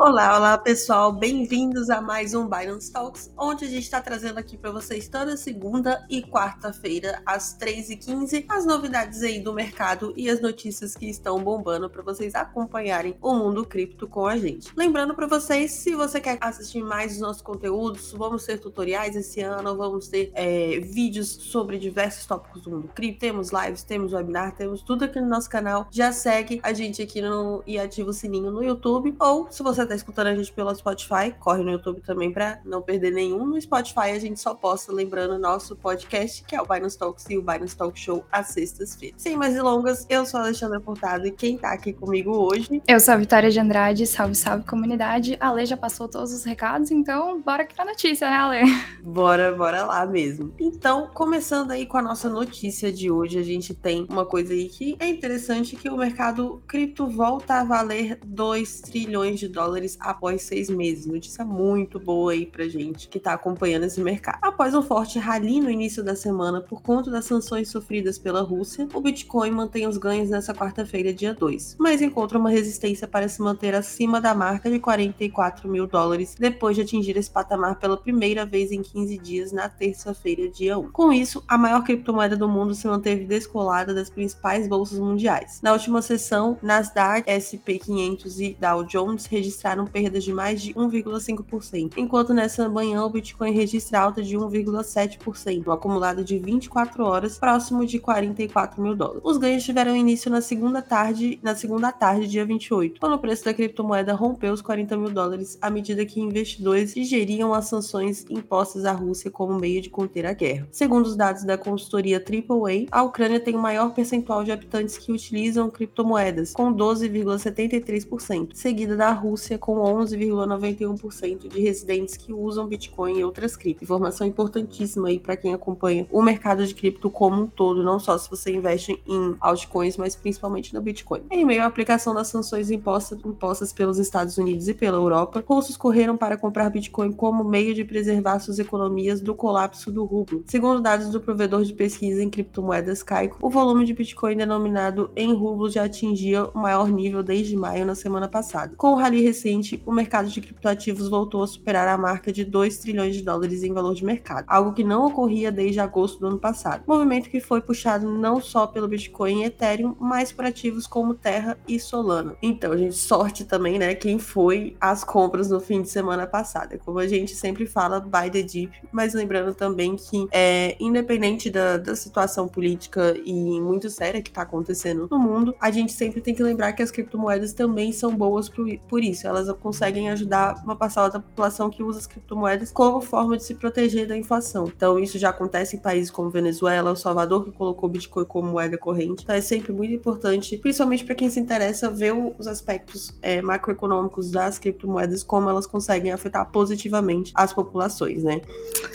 Olá, olá pessoal, bem-vindos a mais um Binance Talks, onde a gente está trazendo aqui para vocês toda segunda e quarta-feira, às 3h15, as novidades aí do mercado e as notícias que estão bombando para vocês acompanharem o mundo cripto com a gente. Lembrando para vocês, se você quer assistir mais dos nossos conteúdos, vamos ter tutoriais esse ano, vamos ter é, vídeos sobre diversos tópicos do mundo cripto, temos lives, temos webinar, temos tudo aqui no nosso canal. Já segue a gente aqui no, e ativa o sininho no YouTube, ou se você está escutando a gente pelo Spotify, corre no YouTube também para não perder nenhum. No Spotify a gente só posta, lembrando, nosso podcast, que é o Binance Talks e o Binance Talk Show às sextas-feiras. Sem mais delongas, eu sou a Alexandra Portado e quem tá aqui comigo hoje... Eu sou a Vitória de Andrade, salve, salve comunidade. A Ale já passou todos os recados, então bora que a notícia, né, Ale? Bora, bora lá mesmo. Então, começando aí com a nossa notícia de hoje, a gente tem uma coisa aí que é interessante, que o mercado cripto volta a valer 2 trilhões de dólares após seis meses. Notícia muito boa aí pra gente que tá acompanhando esse mercado. Após um forte rally no início da semana por conta das sanções sofridas pela Rússia, o Bitcoin mantém os ganhos nessa quarta-feira, dia 2, mas encontra uma resistência para se manter acima da marca de 44 mil dólares depois de atingir esse patamar pela primeira vez em 15 dias na terça-feira, dia 1. Com isso, a maior criptomoeda do mundo se manteve descolada das principais bolsas mundiais. Na última sessão, Nasdaq, SP 500 e Dow Jones registraram perdas de mais de 1,5%, enquanto nessa manhã o Bitcoin registra alta de 1,7%, um acumulado de 24 horas, próximo de 44 mil dólares. Os ganhos tiveram início na segunda tarde, na segunda tarde, dia 28, quando o preço da criptomoeda rompeu os 40 mil dólares à medida que investidores digeriam as sanções impostas à Rússia como meio de conter a guerra. Segundo os dados da consultoria AAA, a Ucrânia tem o maior percentual de habitantes que utilizam criptomoedas, com 12,73%, seguida da Rússia com 11,91% de residentes que usam Bitcoin e outras cripto. Informação importantíssima aí para quem acompanha o mercado de cripto como um todo, não só se você investe em altcoins, mas principalmente no Bitcoin. Em meio à aplicação das sanções impostas, impostas pelos Estados Unidos e pela Europa, russos correram para comprar Bitcoin como meio de preservar suas economias do colapso do rublo. Segundo dados do provedor de pesquisa em criptomoedas Caico, o volume de Bitcoin denominado em rublo já atingia o maior nível desde maio na semana passada. Com o rally recente, o mercado de criptoativos voltou a superar a marca de 2 trilhões de dólares em valor de mercado, algo que não ocorria desde agosto do ano passado. Movimento que foi puxado não só pelo Bitcoin e Ethereum, mas por ativos como Terra e Solana. Então, gente, sorte também, né? Quem foi às compras no fim de semana passada. Como a gente sempre fala, buy the deep, mas lembrando também que, é, independente da, da situação política e muito séria que está acontecendo no mundo, a gente sempre tem que lembrar que as criptomoedas também são boas por, por isso. Elas conseguem ajudar uma parcela da população que usa as criptomoedas como forma de se proteger da inflação. Então, isso já acontece em países como Venezuela, El Salvador, que colocou o Bitcoin como moeda corrente. Então, é sempre muito importante, principalmente para quem se interessa, ver os aspectos é, macroeconômicos das criptomoedas, como elas conseguem afetar positivamente as populações, né?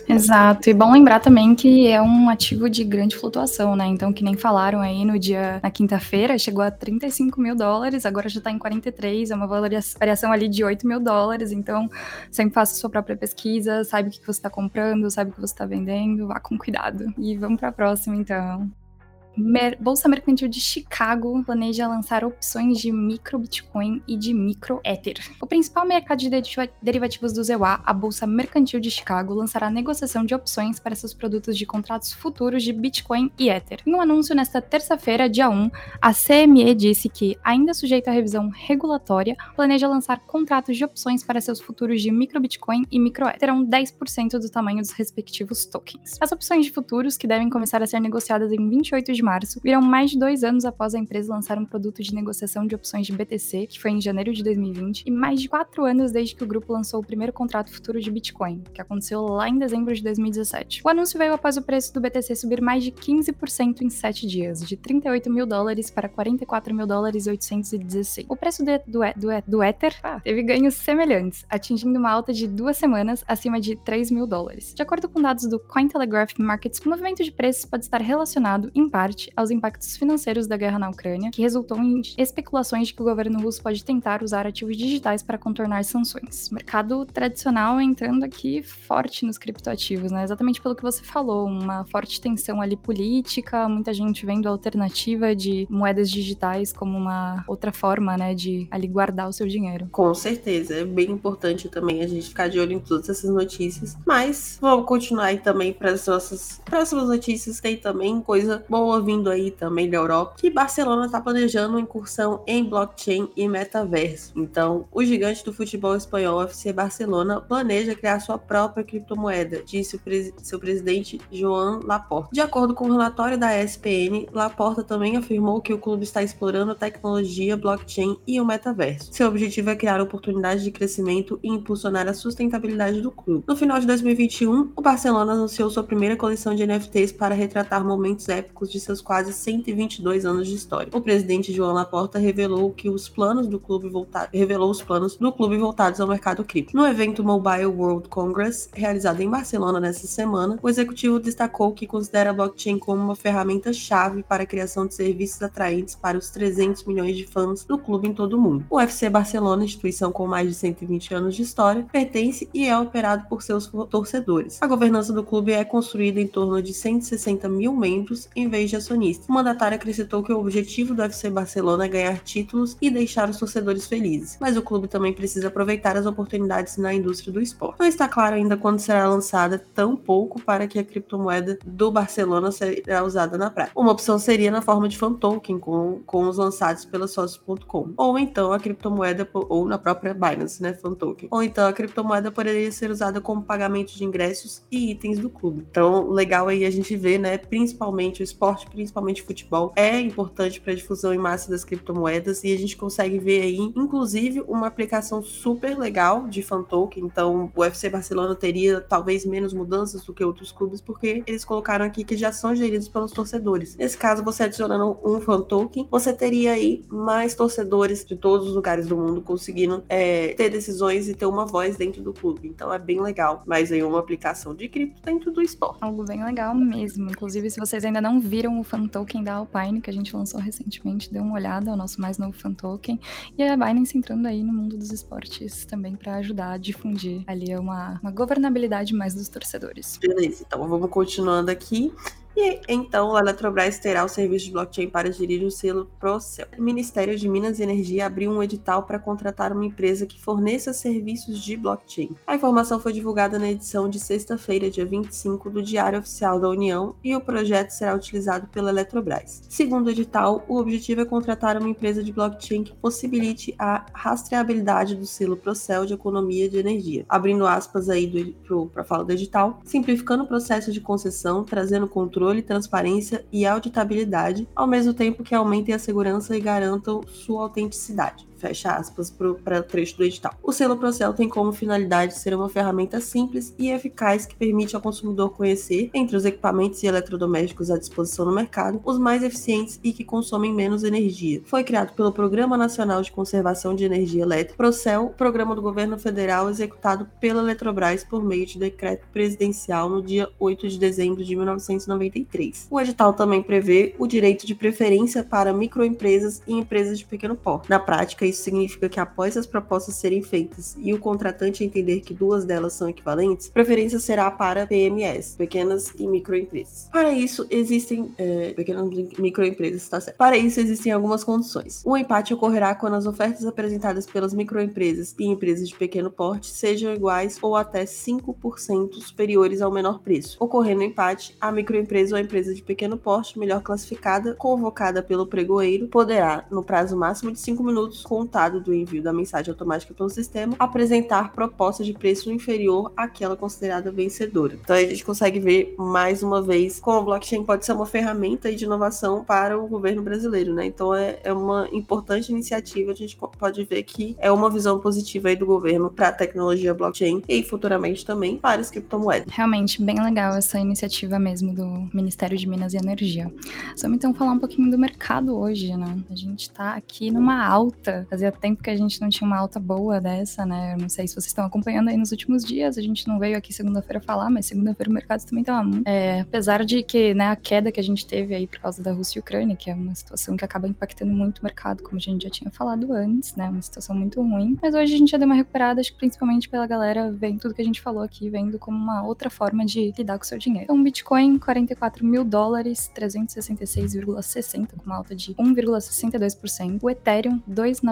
Exato. E bom lembrar também que é um ativo de grande flutuação, né? Então, que nem falaram aí no dia, na quinta-feira, chegou a 35 mil dólares, agora já tá em 43, é uma variação ali de 8 mil dólares. Então, sempre faça sua própria pesquisa, sabe o que você está comprando, sabe o que você está vendendo, vá com cuidado. E vamos para a próxima, então. Mer Bolsa Mercantil de Chicago planeja lançar opções de micro Bitcoin e de micro Ether. O principal mercado de derivativos do ZEWA, a Bolsa Mercantil de Chicago, lançará negociação de opções para seus produtos de contratos futuros de Bitcoin e Ether. Em um anúncio nesta terça-feira, dia 1, a CME disse que, ainda sujeita à revisão regulatória, planeja lançar contratos de opções para seus futuros de micro Bitcoin e micro Ether, terão 10% do tamanho dos respectivos tokens. As opções de futuros, que devem começar a ser negociadas em 28 de março, virão mais de dois anos após a empresa lançar um produto de negociação de opções de BTC, que foi em janeiro de 2020, e mais de quatro anos desde que o grupo lançou o primeiro contrato futuro de Bitcoin, que aconteceu lá em dezembro de 2017. O anúncio veio após o preço do BTC subir mais de 15% em sete dias, de 38 mil dólares para 44 mil dólares e 816. O preço do, do, do, do Ether ah, teve ganhos semelhantes, atingindo uma alta de duas semanas acima de 3 mil dólares. De acordo com dados do Cointelegraph Markets, o movimento de preços pode estar relacionado, em parte, aos impactos financeiros da guerra na Ucrânia, que resultou em especulações de que o governo russo pode tentar usar ativos digitais para contornar sanções. Mercado tradicional entrando aqui forte nos criptoativos, né? Exatamente pelo que você falou, uma forte tensão ali política, muita gente vendo a alternativa de moedas digitais como uma outra forma, né, de ali guardar o seu dinheiro. Com certeza, é bem importante também a gente ficar de olho em todas essas notícias, mas vamos continuar aí também para as nossas próximas notícias, tem também coisa boa vindo aí também da Europa, que Barcelona está planejando uma incursão em blockchain e metaverso. Então, o gigante do futebol espanhol, FC Barcelona, planeja criar sua própria criptomoeda, disse seu presidente Joan Laporta. De acordo com o relatório da ESPN, Laporta também afirmou que o clube está explorando a tecnologia blockchain e o metaverso. Seu objetivo é criar oportunidades de crescimento e impulsionar a sustentabilidade do clube. No final de 2021, o Barcelona anunciou sua primeira coleção de NFTs para retratar momentos épicos de seus quase 122 anos de história. O presidente João Laporta revelou que os planos do clube voltados revelou os planos do clube voltados ao mercado cripto. No evento Mobile World Congress, realizado em Barcelona nesta semana, o executivo destacou que considera a blockchain como uma ferramenta chave para a criação de serviços atraentes para os 300 milhões de fãs do clube em todo o mundo. O UFC Barcelona, instituição com mais de 120 anos de história, pertence e é operado por seus torcedores. A governança do clube é construída em torno de 160 mil membros em vez de O mandatário acrescentou que o objetivo do UFC Barcelona é ganhar títulos e deixar os torcedores felizes, mas o clube também precisa aproveitar as oportunidades na indústria do esporte. Não está claro ainda quando será lançada, tão pouco para que a criptomoeda do Barcelona será usada na prática. Uma opção seria na forma de fan token, com, com os lançados pela Sócios.com, ou então a criptomoeda, ou na própria Binance, né, fan token. Ou então a criptomoeda poderia ser usada como pagamento de ingressos e itens do clube. Então, legal aí a gente ver, né, principalmente o esporte, principalmente o futebol, é importante para a difusão em massa das criptomoedas e a gente consegue ver aí, inclusive, uma aplicação super legal de fan token. Então, o UFC Barcelona teria talvez menos mudanças do que outros clubes, porque eles colocaram aqui que já são geridos pelos torcedores. Nesse caso, você adicionando um fan token, você teria aí mais torcedores de todos os lugares do mundo conseguindo é, ter decisões e ter uma voz dentro do clube. Então é bem legal. Mas aí uma aplicação de cripto dentro do esporte. Algo bem legal mesmo. Inclusive, se vocês ainda não viram o fan token da Alpine, que a gente lançou recentemente, dê uma olhada, é o nosso mais novo fan token. E a Binance entrando aí no mundo dos esportes também para ajudar a difundir ali uma, uma governabilidade mais dos torcedores. Beleza, então vamos continuando aqui. E então a Eletrobras terá o serviço de blockchain para gerir o selo Procel. O Ministério de Minas e Energia abriu um edital para contratar uma empresa que forneça serviços de blockchain. A informação foi divulgada na edição de sexta-feira, dia 25, do Diário Oficial da União e o projeto será utilizado pela Eletrobras. Segundo o edital, o objetivo é contratar uma empresa de blockchain que possibilite a rastreabilidade do selo Procel de economia de energia. Abrindo aspas aí para a fala do edital, simplificando o processo de concessão, trazendo controle controle, transparência e auditabilidade, ao mesmo tempo que aumentem a segurança e garantam sua autenticidade fecha aspas, para o trecho do edital. O selo Procel tem como finalidade ser uma ferramenta simples e eficaz que permite ao consumidor conhecer, entre os equipamentos e eletrodomésticos à disposição no mercado, os mais eficientes e que consomem menos energia. Foi criado pelo Programa Nacional de Conservação de Energia Elétrica, Procel, programa do governo federal executado pela Eletrobras por meio de decreto presidencial no dia 8 de dezembro de 1993. O edital também prevê o direito de preferência para microempresas e empresas de pequeno porte. Na prática, isso significa que após as propostas serem feitas e o contratante entender que duas delas são equivalentes, preferência será para PMS, pequenas e microempresas. Para isso, existem é, pequenas microempresas, tá certo? Para isso, existem algumas condições. O empate ocorrerá quando as ofertas apresentadas pelas microempresas e empresas de pequeno porte sejam iguais ou até 5% superiores ao menor preço. Ocorrendo empate, a microempresa ou a empresa de pequeno porte melhor classificada, convocada pelo pregoeiro, poderá, no prazo máximo de 5 minutos, com contado do envio da mensagem automática pelo sistema, apresentar proposta de preço inferior àquela considerada vencedora. Então a gente consegue ver mais uma vez como o blockchain pode ser uma ferramenta de inovação para o governo brasileiro, né? Então é, é uma importante iniciativa, a gente pode ver que é uma visão positiva aí do governo para a tecnologia blockchain e futuramente também para as criptomoedas. Realmente bem legal essa iniciativa mesmo do Ministério de Minas e Energia. Vamos então falar um pouquinho do mercado hoje, né? A gente está aqui numa alta fazia, tempo que a gente não tinha uma alta boa dessa, né? Eu não sei se vocês estão acompanhando aí nos últimos dias, a gente não veio aqui segunda-feira falar, mas segunda-feira o mercado também tava muito. É, apesar de que, né, a queda que a gente teve aí por causa da Rússia e Ucrânia, que é uma situação que acaba impactando muito o mercado, como a gente já tinha falado antes, né? Uma situação muito ruim. Mas hoje a gente já deu uma recuperada, acho que principalmente pela galera vendo tudo que a gente falou aqui, vendo como uma outra forma de lidar com o seu dinheiro. Então, Bitcoin, 44 mil dólares, 366,60, com uma alta de 1,62%. O Ethereum,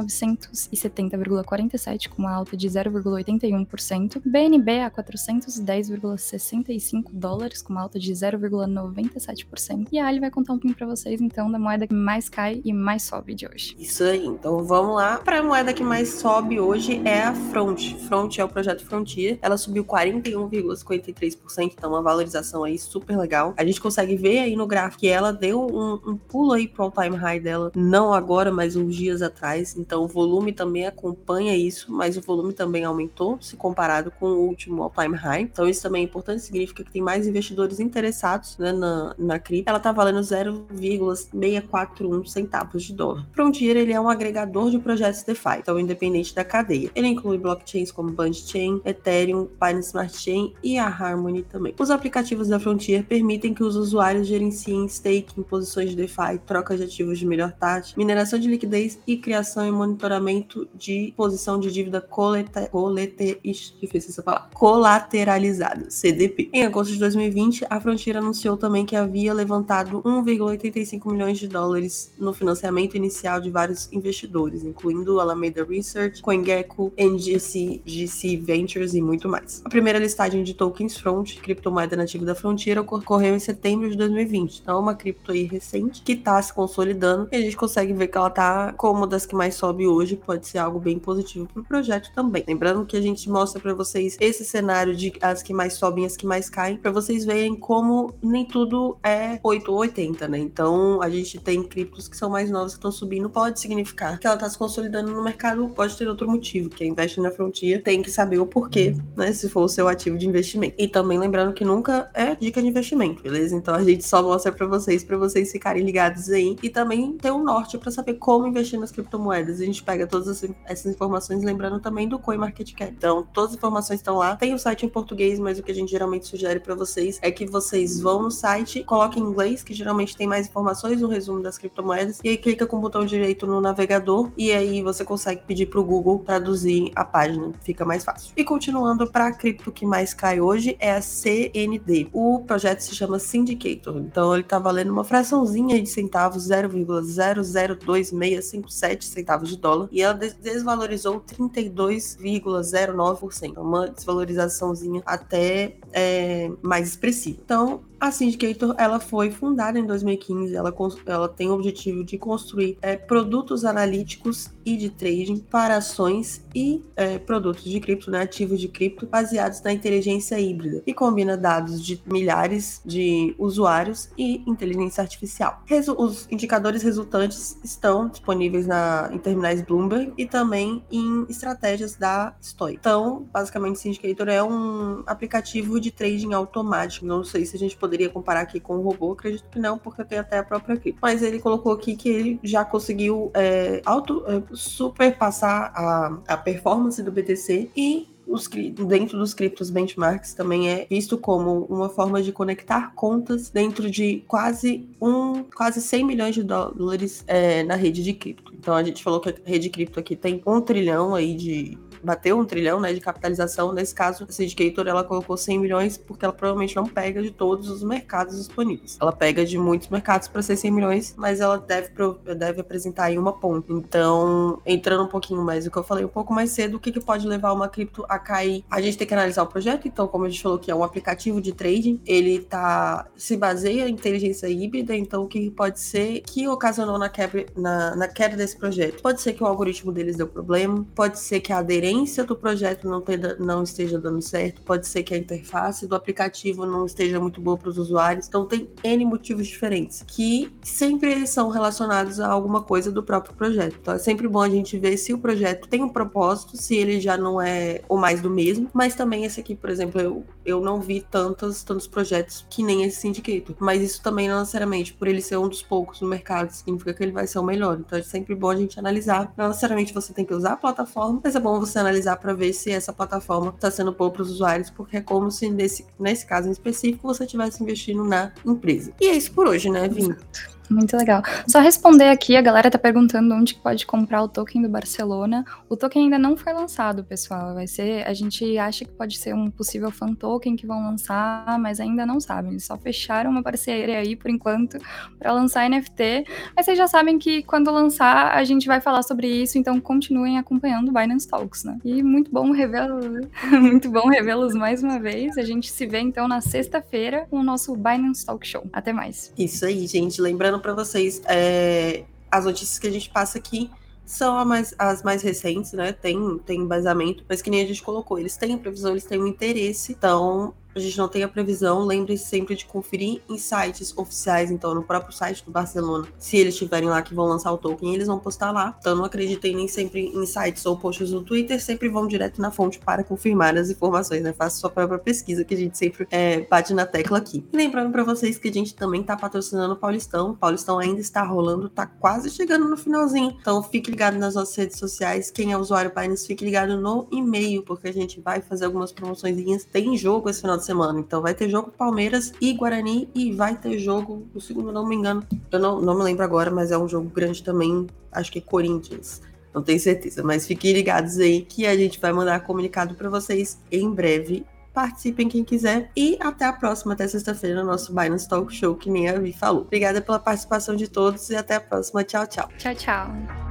2,970,47, com uma alta de 0,81%. BNB a 410,65 dólares, com uma alta de 0,97%. E a Ali vai contar um pouquinho para vocês, então, da moeda que mais cai e mais sobe de hoje. Isso aí, então vamos lá. Para a moeda que mais sobe hoje é a Front. Front é o projeto Frontier. Ela subiu 41,53%, então uma valorização aí super legal. A gente consegue ver aí no gráfico que ela deu um, um pulo aí pro all-time high dela, não agora, mas uns dias atrás. Então o volume também acompanha isso, mas o volume também aumentou se comparado com o último all-time high. Então isso também é importante, significa que tem mais investidores interessados né, na, na cripto. Ela tá valendo 0,641 centavos de dólar. Frontier ele é um agregador de projetos DeFi, então independente da cadeia. Ele inclui blockchains como Bandchain, Ethereum, Binance Smart Chain e a Harmony também. Os aplicativos da Frontier permitem que os usuários gerenciem staking, posições de DeFi, troca de ativos de melhor taxa, mineração de liquidez e criação e monitoramento de posição de dívida coleta, colete, difícil essa palavra, colateralizada, CDP. Em agosto de 2020, a Frontier anunciou também que havia levantado 1,85 milhões de dólares no financiamento inicial de vários investidores, incluindo Alameda Research, CoinGecko, NGC, GC Ventures e muito mais. A primeira listagem de tokens Front, criptomoeda nativa da Frontier, ocorreu em setembro de 2020. Então, é uma cripto aí recente que está se consolidando e a gente consegue ver que ela está como das que mais sobe hoje, pode ser algo bem positivo para o projeto também. Lembrando que a gente mostra para vocês esse cenário de as que mais sobem, as que mais caem, para vocês verem como nem tudo é 8 ou 80, né? Então, a gente tem criptos que são mais novas que estão subindo, pode significar que ela está se consolidando no mercado, pode ter outro motivo. Quem investe na Frontier tem que saber o porquê, né? Se for o seu ativo de investimento. E também lembrando que nunca é dica de investimento, beleza? Então a gente só mostra para vocês, para vocês ficarem ligados aí e também ter um norte para saber como investir nas criptomoedas. A gente pega todas essas informações, lembrando também do CoinMarketCap. Então, todas as informações estão lá. Tem o site em português, mas o que a gente geralmente sugere para vocês é que vocês vão no site, coloquem em inglês, que geralmente tem mais informações, um resumo das criptomoedas, e aí clica com o botão direito no navegador e aí você consegue pedir para o Google traduzir a página, fica mais fácil. E continuando para a cripto que mais cai hoje é a CND. O projeto se chama Syndicator, então ele está valendo uma fraçãozinha de centavos, 0,002657 centavos de dólar, e ela desvalorizou 32,09%, uma desvalorizaçãozinha até é, mais expressiva. Então, a Syndicator ela foi fundada em 2015. Ela, ela tem o objetivo de construir é, produtos analíticos e de trading para ações e é, produtos de cripto, né, ativos de cripto, baseados na inteligência híbrida e combina dados de milhares de usuários e inteligência artificial. Resu os indicadores resultantes estão disponíveis na, em terminais Bloomberg e também em estratégias da Stoy. Então, basicamente, Syndicator é um aplicativo de trading automático. Não sei se a gente poderia comparar aqui com o robô, acredito que não, porque tem até a própria equipe. Mas ele colocou aqui que ele já conseguiu é, auto, é, superpassar a, a performance do BTC e os, dentro dos criptos benchmarks também é visto como uma forma de conectar contas dentro de quase um quase 100 milhões de dólares é, na rede de cripto. Então a gente falou que a rede de cripto aqui tem um trilhão aí de bateu um trilhão né, de capitalização. Nesse caso, a Syndicator ela colocou 100 milhões porque ela provavelmente não pega de todos os mercados disponíveis. Ela pega de muitos mercados para ser 100 milhões, mas ela deve, deve apresentar aí uma ponta. Então, entrando um pouquinho mais do que eu falei um pouco mais cedo, o que, que pode levar uma cripto a cair? A gente tem que analisar o projeto. Então, como a gente falou que é um aplicativo de trading, ele tá se baseia em inteligência híbrida. Então, o que pode ser que ocasionou na quebra, na, na queda desse projeto? Pode ser que o algoritmo deles deu problema, pode ser que a aderência do projeto não, ter, não esteja dando certo, pode ser que a interface do aplicativo não esteja muito boa para os usuários. Então tem N motivos diferentes que sempre eles são relacionados a alguma coisa do próprio projeto. Então é sempre bom a gente ver se o projeto tem um propósito, se ele já não é o mais do mesmo, mas também esse aqui, por exemplo, eu, eu não vi tantos, tantos projetos que nem esse Syndicate. Mas isso também não necessariamente, por ele ser um dos poucos no mercado, significa que ele vai ser o melhor. Então é sempre bom a gente analisar. Não necessariamente você tem que usar a plataforma, mas é bom você analisar para ver se essa plataforma está sendo boa para os usuários, porque é como se nesse, nesse caso em específico você estivesse investindo na empresa. E é isso por hoje, né, Vim? Exato. Muito legal. Só responder aqui, a galera tá perguntando onde pode comprar o token do Barcelona. O token ainda não foi lançado, pessoal. Vai ser, a gente acha que pode ser um possível fan token que vão lançar, mas ainda não sabem. Eles só fecharam uma parceria aí por enquanto para lançar NFT. Mas vocês já sabem que quando lançar a gente vai falar sobre isso, então continuem acompanhando o Binance Talks, né? E muito bom revê-los, muito bom revê-los mais uma vez. A gente se vê então na sexta-feira com o nosso Binance Talk Show. Até mais. Isso aí, gente. Lembrando para vocês é, as notícias que a gente passa aqui são mais, as mais recentes, né? Tem, tem embasamento, mas que nem a gente colocou, eles têm previsão, eles têm um interesse, então a gente não tem a previsão, lembre-se sempre de conferir em sites oficiais, então no próprio site do Barcelona, se eles tiverem lá que vão lançar o token, eles vão postar lá. Então não acreditem nem sempre em sites ou posts no Twitter, sempre vão direto na fonte para confirmar as informações, né? Faça sua própria pesquisa, que a gente sempre é, bate na tecla aqui. E lembrando para vocês que a gente também tá patrocinando o Paulistão. O Paulistão ainda está rolando, tá quase chegando no finalzinho. Então fique ligado nas nossas redes sociais. Quem é usuário Binance, fique ligado no e-mail, porque a gente vai fazer algumas promoções. Tem jogo esse final de semana. Então vai ter jogo Palmeiras e Guarani e vai ter jogo, o segundo não me engano, eu não, não me lembro agora, mas é um jogo grande também, acho que é Corinthians. Não tenho certeza, mas fiquem ligados aí que a gente vai mandar comunicado para vocês em breve. Participem quem quiser e até a próxima, até sexta-feira, no nosso Binance Talk Show, que nem a Vi falou. Obrigada pela participação de todos e até a próxima. Tchau, tchau. Tchau, tchau.